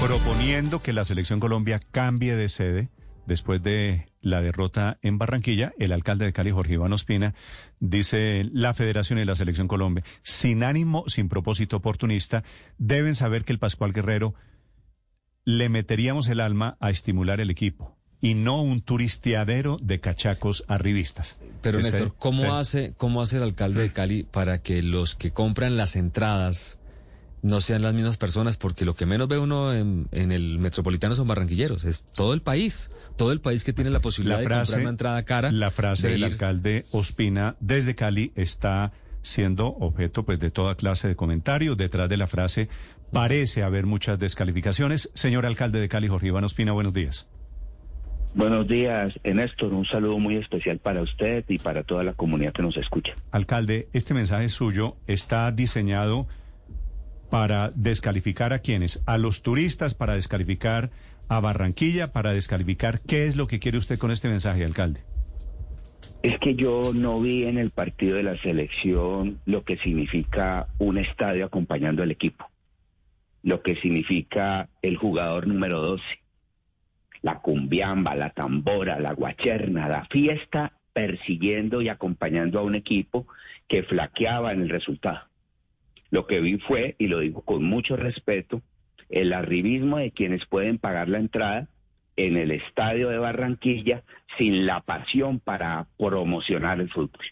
proponiendo que la selección Colombia cambie de sede después de la derrota en Barranquilla, el alcalde de Cali, Jorge Iván Ospina, dice la Federación y la Selección Colombia, sin ánimo, sin propósito oportunista, deben saber que el Pascual Guerrero le meteríamos el alma a estimular el equipo y no un turisteadero de cachacos arribistas. Pero Este- Néstor, ¿cómo hace, ¿cómo hace el alcalde de Cali para que los que compran las entradas no sean las mismas personas? Porque lo que menos ve uno en, en el metropolitano son barranquilleros, es todo el país, todo el país que tiene la posibilidad la de comprar una entrada cara. La frase de del ir. alcalde Ospina desde Cali está siendo objeto pues de toda clase de comentarios. Detrás de la frase parece haber muchas descalificaciones. Señor alcalde de Cali, Jorge Iván Ospina, buenos días. Buenos días, Néstor. Un saludo muy especial para usted y para toda la comunidad que nos escucha. Alcalde, este mensaje suyo está diseñado para descalificar a quienes, a los turistas, para descalificar a Barranquilla, para descalificar qué es lo que quiere usted con este mensaje, alcalde. Es que yo no vi en el partido de la selección lo que significa un estadio acompañando al equipo, lo que significa el jugador número 12, la cumbiamba, la tambora, la guacherna, la fiesta persiguiendo y acompañando a un equipo que flaqueaba en el resultado. Lo que vi fue, y lo digo con mucho respeto, el arribismo de quienes pueden pagar la entrada en el estadio de Barranquilla sin la pasión para promocionar el fútbol.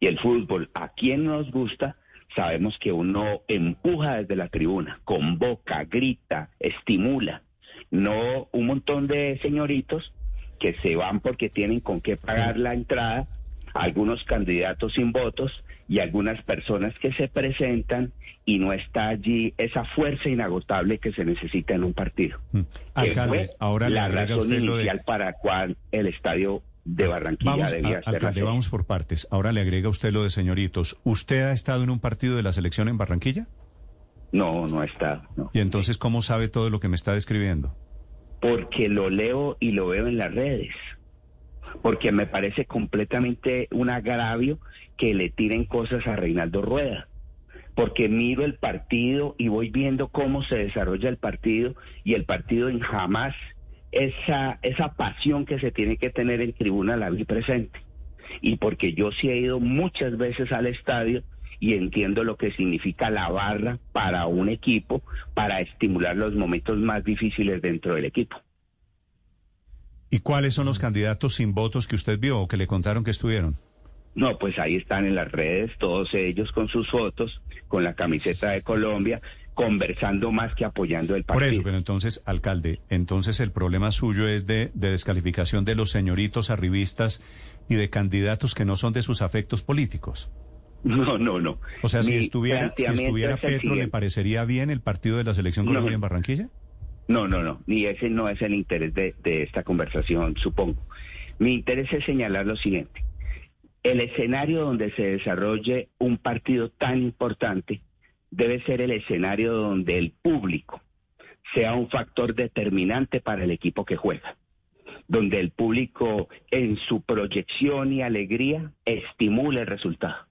Y el fútbol, a quien nos gusta, sabemos que uno empuja desde la tribuna, convoca, grita, estimula, no un montón de señoritos que se van porque tienen con qué pagar la entrada, algunos candidatos sin votos y algunas personas que se presentan y no está allí esa fuerza inagotable que se necesita en un partido. Mm. Alcalde, fue ahora le la agrega razón usted lo de... inicial para cual el estadio de Barranquilla Vamos, debía a- la alcalde, vamos por partes. Ahora le agrega usted lo de señoritos. ¿Usted ha estado en un partido de la selección en Barranquilla? No, no está. No. Y entonces, ¿cómo sabe todo lo que me está describiendo? Porque lo leo y lo veo en las redes. Porque me parece completamente un agravio que le tiren cosas a Reinaldo Rueda. Porque miro el partido y voy viendo cómo se desarrolla el partido y el partido en jamás esa, esa pasión que se tiene que tener en tribuna la vi presente. Y porque yo sí he ido muchas veces al estadio y entiendo lo que significa la barra para un equipo para estimular los momentos más difíciles dentro del equipo. ¿Y cuáles son los candidatos sin votos que usted vio o que le contaron que estuvieron? No, pues ahí están en las redes todos ellos con sus fotos, con la camiseta de Colombia, conversando más que apoyando el Por partido. eso, pero entonces, alcalde, entonces el problema suyo es de, de descalificación de los señoritos arribistas y de candidatos que no son de sus afectos políticos. No, no, no. O sea, si estuviera, si estuviera Petro, ¿le parecería bien el partido de la selección No. Colombia en Barranquilla? No, no, no, ni ese no es el interés de, de esta conversación, supongo. Mi interés es señalar lo siguiente. El escenario donde se desarrolle un partido tan importante debe ser el escenario donde el público sea un factor determinante para el equipo que juega, donde el público en su proyección y alegría estimule el resultado.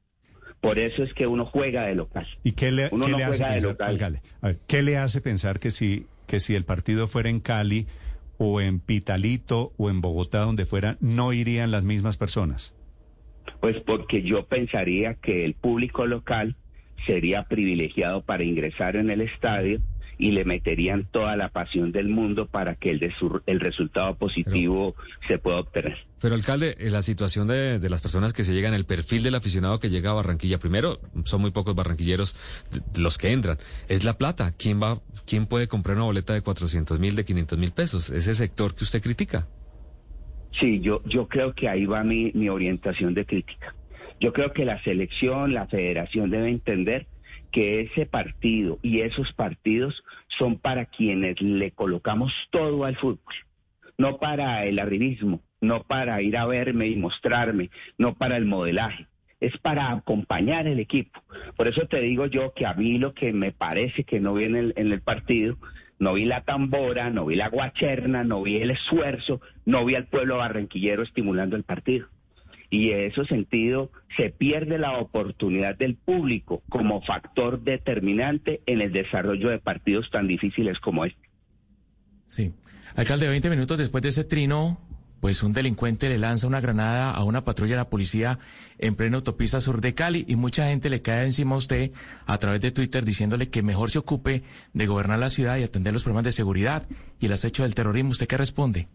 Por eso es que uno juega de local. ¿Y qué le, Uno qué no le hace juega de local. alcalde? A ver, ¿qué le hace pensar que si, que si el partido fuera en Cali o en Pitalito o en Bogotá, donde fuera, no irían las mismas personas? Pues porque yo pensaría que el público local sería privilegiado para ingresar en el estadio y le meterían toda la pasión del mundo para que el, de su- el resultado positivo se pueda obtener. Pero alcalde, eh, la situación de, de las personas que se llegan, el perfil del aficionado que llega a Barranquilla, primero, son muy pocos barranquilleros los que entran. Es la plata. ¿Quién va, quién puede comprar una boleta de 400 mil, de 500 mil pesos? Ese sector que usted critica. Sí, yo, yo creo que ahí va mi, mi orientación de crítica. Yo creo que la selección, la federación debe entender que ese partido y esos partidos son para quienes le colocamos todo al fútbol, no para el arribismo, no para ir a verme y mostrarme, no para el modelaje, es para acompañar el equipo. Por eso te digo yo que a mí lo que me parece que no vi en el, en el partido, no vi la tambora, no vi la guacherna, no vi el esfuerzo, no vi al pueblo barranquillero estimulando el partido. Y en ese sentido se pierde la oportunidad del público como factor determinante en el desarrollo de partidos tan difíciles como este. Sí. Alcalde, 20 minutos después de ese trino, pues un delincuente le lanza una granada a una patrulla de la policía en pleno autopista sur de Cali y mucha gente le cae encima a usted a través de Twitter diciéndole que mejor se ocupe de gobernar la ciudad y atender los problemas de seguridad y el acecho del terrorismo. ¿Usted qué responde?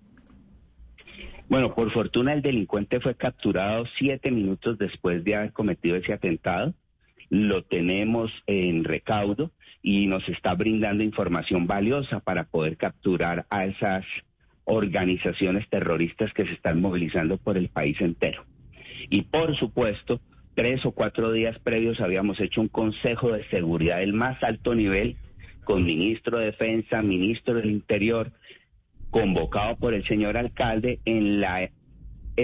Bueno, por fortuna el delincuente fue capturado siete minutos después de haber cometido ese atentado. Lo tenemos en recaudo y nos está brindando información valiosa para poder capturar a esas organizaciones terroristas que se están movilizando por el país entero. Y por supuesto, tres o cuatro días previos habíamos hecho un consejo de seguridad del más alto nivel con ministro de Defensa, ministro del Interior, convocado por el señor alcalde en la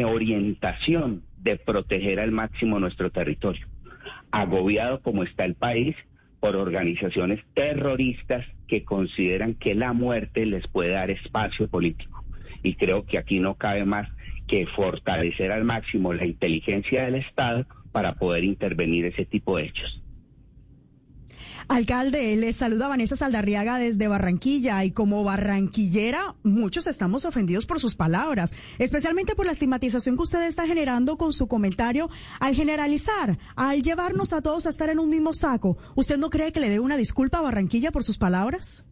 orientación de proteger al máximo nuestro territorio. Agobiado como está el país por organizaciones terroristas que consideran que la muerte les puede dar espacio político. Y creo que aquí no cabe más que fortalecer al máximo la inteligencia del Estado para poder intervenir ese tipo de hechos. Alcalde, le saluda Vanessa Saldarriaga desde Barranquilla y como barranquillera muchos estamos ofendidos por sus palabras, especialmente por la estigmatización que usted está generando con su comentario al generalizar, al llevarnos a todos a estar en un mismo saco. ¿Usted no cree que le dé una disculpa a Barranquilla por sus palabras?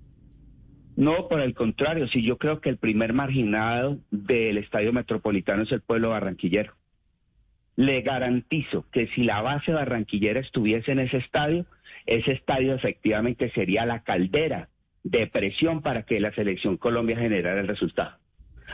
No, por el contrario, sí, yo creo que el primer marginado del Estadio Metropolitano es el pueblo barranquillero. Le garantizo que si la base barranquillera estuviese en ese estadio, ese estadio efectivamente sería la caldera de presión para que la selección Colombia generara el resultado.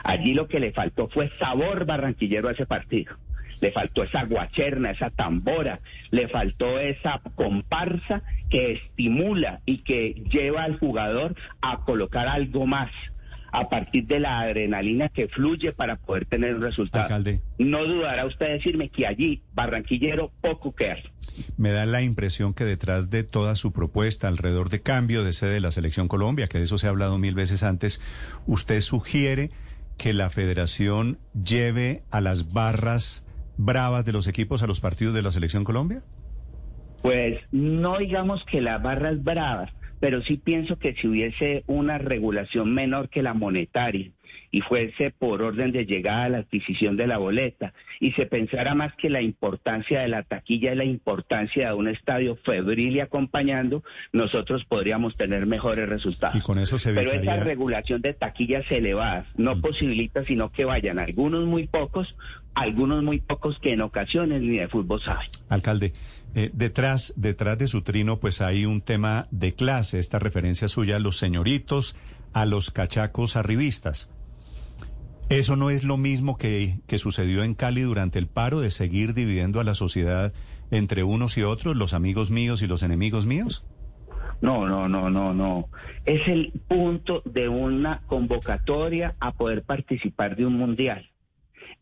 Allí lo que le faltó fue sabor barranquillero a ese partido. Le faltó esa guacherna, esa tambora, le faltó esa comparsa que estimula y que lleva al jugador a colocar algo más a partir de la adrenalina que fluye para poder tener un resultado. Alcalde. No dudará usted decirme que allí, Barranquillero, poco que hace. Me da la impresión que detrás de toda su propuesta alrededor de cambio de sede de la Selección Colombia, que de eso se ha hablado mil veces antes, usted sugiere que la federación lleve a las barras bravas de los equipos a los partidos de la Selección Colombia? Pues no digamos que las barras bravas, pero sí pienso que si hubiese una regulación menor que la monetaria y fuese por orden de llegada a la adquisición de la boleta y se pensara más que la importancia de la taquilla y la importancia de un estadio febril y acompañando, nosotros podríamos tener mejores resultados. Y con eso se Pero esa regulación de taquillas elevadas no mm. posibilita sino que vayan algunos muy pocos, algunos muy pocos que en ocasiones ni de fútbol saben. Alcalde, eh, detrás, detrás de su trino, pues hay un tema de clase, esta referencia suya a los señoritos, a los cachacos arribistas. ¿Eso no es lo mismo que, que sucedió en Cali durante el paro de seguir dividiendo a la sociedad entre unos y otros, los amigos míos y los enemigos míos? No, no, no, no, no. Es el punto de una convocatoria a poder participar de un mundial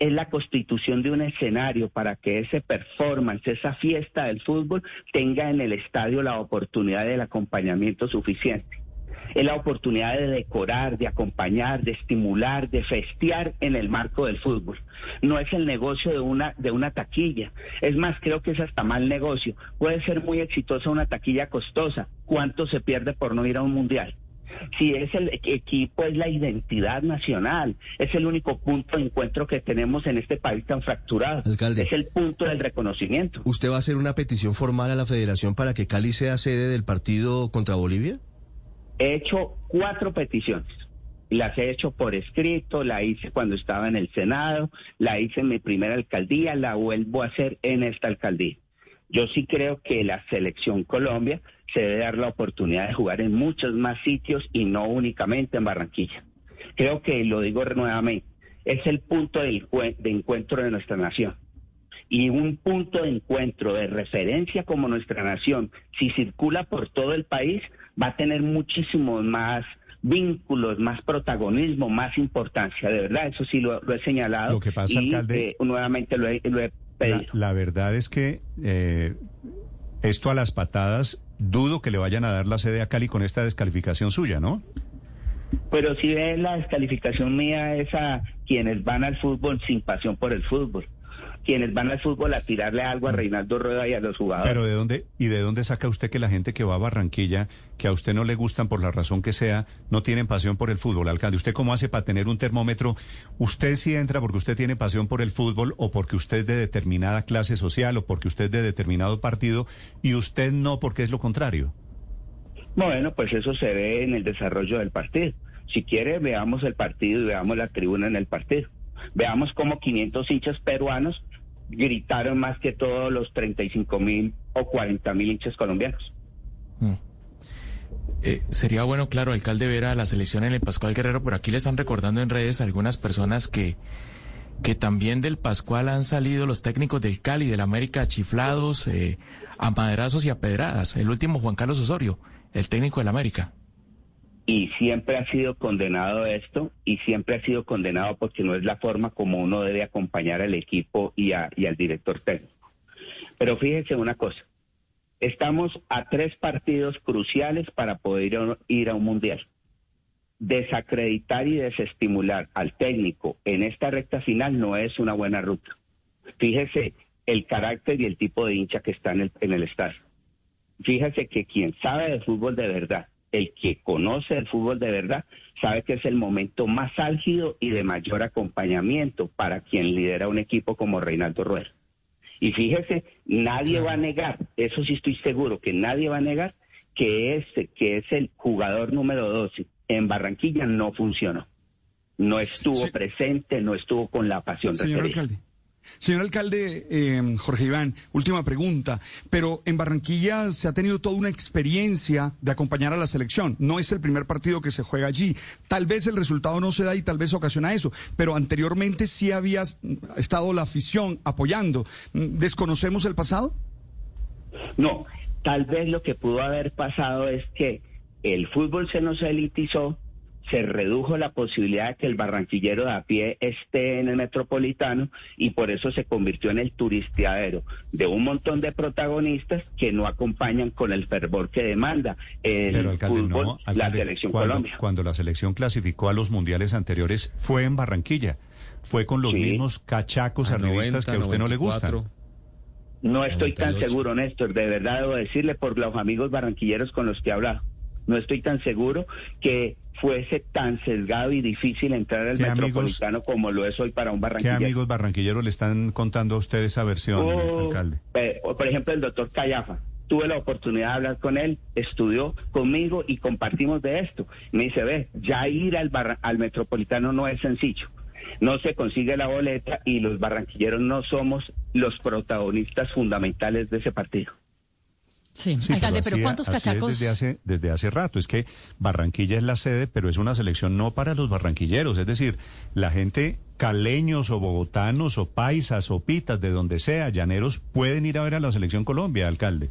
es la constitución de un escenario para que ese performance, esa fiesta del fútbol, tenga en el estadio la oportunidad del acompañamiento suficiente. Es la oportunidad de decorar, de acompañar, de estimular, de festear en el marco del fútbol. No es el negocio de una, de una taquilla. Es más, creo que es hasta mal negocio. Puede ser muy exitosa una taquilla costosa. ¿Cuánto se pierde por no ir a un mundial? si es el equipo, es la identidad nacional, es el único punto de encuentro que tenemos en este país tan fracturado. Es el punto del reconocimiento. ¿Usted va a hacer una petición formal a la federación para que Cali sea sede del partido contra Bolivia? He hecho cuatro peticiones. Las he hecho por escrito, la hice cuando estaba en el Senado, la hice en mi primera alcaldía, la vuelvo a hacer en esta alcaldía. Yo sí creo que la selección Colombia se debe dar la oportunidad de jugar en muchos más sitios y no únicamente en Barranquilla. Creo que, lo digo nuevamente, es el punto de, encuentro de nuestra nación. Y un punto de encuentro de referencia como nuestra nación, si circula por todo el país, va a tener muchísimos más vínculos, más protagonismo, más importancia. De verdad, eso sí lo, he señalado. Lo que pasa, y, alcalde, eh, nuevamente lo he, pedido. La, verdad es que eh, esto a las patadas dudo que le vayan a dar la sede a Cali con esta descalificación suya, ¿no? Pero si ve la descalificación mía es a quienes van al fútbol sin pasión por el fútbol. Quienes van al fútbol a tirarle algo a Reinaldo Rueda y a los jugadores. Pero ¿de dónde y de dónde saca usted que la gente que va a Barranquilla, que a usted no le gustan por la razón que sea, no tienen pasión por el fútbol, alcalde? ¿Usted cómo hace para tener un termómetro? ¿Usted sí entra porque usted tiene pasión por el fútbol o porque usted es de determinada clase social o porque usted es de determinado partido y usted no porque es lo contrario? Bueno, pues eso se ve en el desarrollo del partido. Si quiere, veamos el partido y veamos la tribuna en el partido. Veamos cómo 500 hinchas peruanos gritaron más que todos los 35 mil o 40 mil hinchas colombianos. Mm. Eh, sería bueno, claro, alcalde, ver a la selección en el Pascual Guerrero, pero aquí le están recordando en redes algunas personas que, que también del Pascual han salido los técnicos del Cali, del América, chiflados, eh, a maderazos y a pedradas. El último, Juan Carlos Osorio, el técnico del América y siempre ha sido condenado esto y siempre ha sido condenado porque no es la forma como uno debe acompañar al equipo y, al director técnico. Pero fíjense una cosa, estamos a tres partidos cruciales para poder ir a un mundial. Desacreditar y desestimular al técnico en esta recta final no es una buena ruta. Fíjese el carácter y el tipo de hincha que está en el, en el estadio. Fíjese que quien sabe de fútbol de verdad el que conoce el fútbol de verdad sabe que es el momento más álgido y de mayor acompañamiento para quien lidera un equipo como Reinaldo Rueda. Y fíjese, nadie va a negar, eso sí estoy seguro, que nadie va a negar que este, que es el jugador número 12 en Barranquilla no funcionó. No estuvo presente, no estuvo con la pasión Señor alcalde. Señor alcalde em, Jorge Iván, última pregunta, pero en Barranquilla se ha tenido toda una experiencia de acompañar a la selección. No es el primer partido que se juega allí. Tal vez el resultado no se da y tal vez ocasiona eso, pero anteriormente sí había estado la afición apoyando. ¿Desconocemos el pasado? No, tal vez lo que pudo haber pasado es que el fútbol se nos elitizó se redujo la posibilidad de que el barranquillero de a pie esté en el metropolitano y por eso se convirtió en el turisteadero de un montón de protagonistas que no acompañan con el fervor que demanda el fútbol, la selección Colombia. Cuando la selección clasificó a los mundiales anteriores fue en Barranquilla, fue con los mismos cachacos arribistas que a usted no le gustan. No estoy tan seguro, Néstor, de verdad debo decirle por los amigos barranquilleros con los que he hablado. No estoy tan seguro que fuese tan sesgado y difícil entrar al metropolitano como lo es hoy para un barranquillero. ¿Qué amigos barranquilleros le están contando a usted esa versión, oh, alcalde? Eh, por ejemplo, el doctor Callafa. Tuve la oportunidad de hablar con él, estudió conmigo y compartimos de esto. Me dice, ve, ya ir al, al metropolitano no es sencillo. No se consigue la boleta y los barranquilleros no somos los protagonistas fundamentales de ese partido. Sí, alcalde, pero, ¿cuántos cachacos? desde, hace, desde hace rato. Es que Barranquilla es la sede, pero es una selección no para los barranquilleros. Es decir, la gente caleños o bogotanos o paisas o pitas, de donde sea, llaneros, pueden ir a ver a la selección Colombia, alcalde.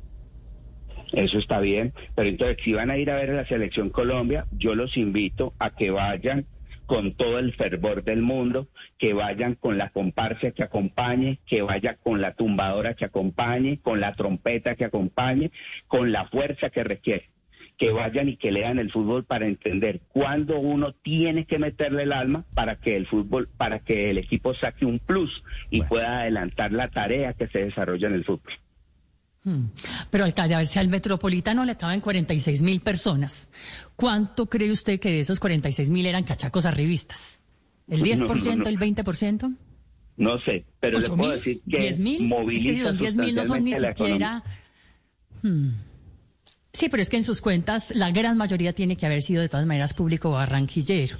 Eso está bien, pero entonces si van a ir a ver a la selección Colombia, yo los invito a que vayan con todo el fervor del mundo, que vayan con la comparsa que acompañe, que vaya con la tumbadora que acompañe, con la trompeta que acompañe, con la fuerza que requiere. Que vayan y que lean el fútbol para entender cuándo uno tiene que meterle el alma para que el fútbol, para que el equipo saque un plus y pueda adelantar la tarea que se desarrolla en el fútbol. Hmm. Pero alcalde, a ver si al metropolitano le caben 46 mil personas. ¿Cuánto cree usted que de esos 46 mil eran cachacos arribistas? ¿El 10%, el 20%? No sé, pero le puedo decir que 10 mil. Es que si son 10 mil no son ni siquiera. Hmm. Sí, pero es que en sus cuentas la gran mayoría tiene que haber sido de todas maneras público barranquillero.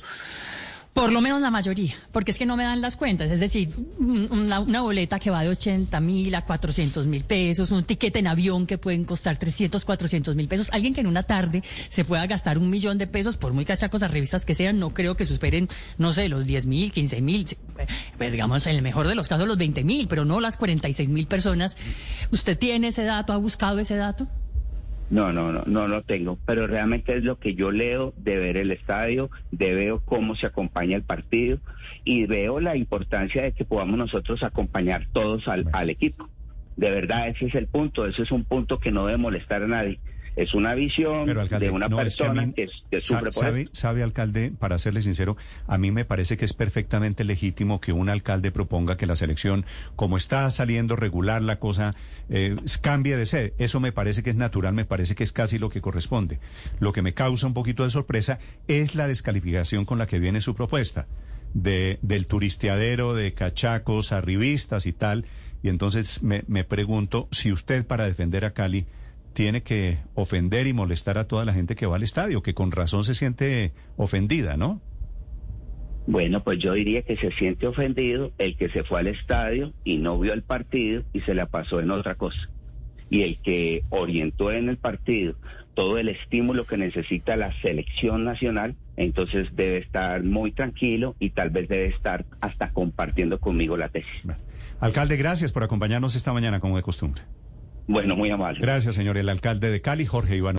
Por lo menos la mayoría, porque es que no me dan las cuentas. Es decir, una, boleta que va de 80 mil a 400 mil pesos, un tiquete en avión que pueden costar 300, 400 mil pesos. Alguien que en una tarde se pueda gastar un millón de pesos, por muy cachacos a revistas que sean, no creo que superen, no sé, los 10 mil, 15 mil, pues, digamos, en el mejor de los casos los 20 mil, pero no las 46 mil personas. ¿Usted tiene ese dato? ¿Ha buscado ese dato? No, no, no, no lo tengo, pero realmente es lo que yo leo de ver el estadio, de veo cómo se acompaña el partido y veo la importancia de que podamos nosotros acompañar todos al, al equipo. De verdad, ese es el punto, ese es un punto que no debe molestar a nadie. Es una visión Pero, alcalde, de una no, es que persona mí- que, que sufre por sabe, eso. sabe, alcalde, para serle sincero, a mí me parece que es perfectamente legítimo que un alcalde proponga que la selección, como está saliendo regular la cosa, eh, cambie de sede. Eso me parece que es natural, me parece que es casi lo que corresponde. Lo que me causa un poquito de sorpresa es la descalificación con la que viene su propuesta. De, del turisteadero, de cachacos, arribistas y tal. Y entonces me, me pregunto si usted para defender a Cali tiene que ofender y molestar a toda la gente que va al estadio, que con razón se siente ofendida, ¿no? Bueno, pues yo diría que se siente ofendido el que se fue al estadio y no vio el partido y se la pasó en otra cosa. Y el que orientó en el partido todo el estímulo que necesita la selección nacional, entonces debe estar muy tranquilo y tal vez debe estar hasta compartiendo conmigo la tesis. Alcalde, gracias por acompañarnos esta mañana como de costumbre. Bueno, muy amable. Gracias, señor. El alcalde de Cali, Jorge Iván.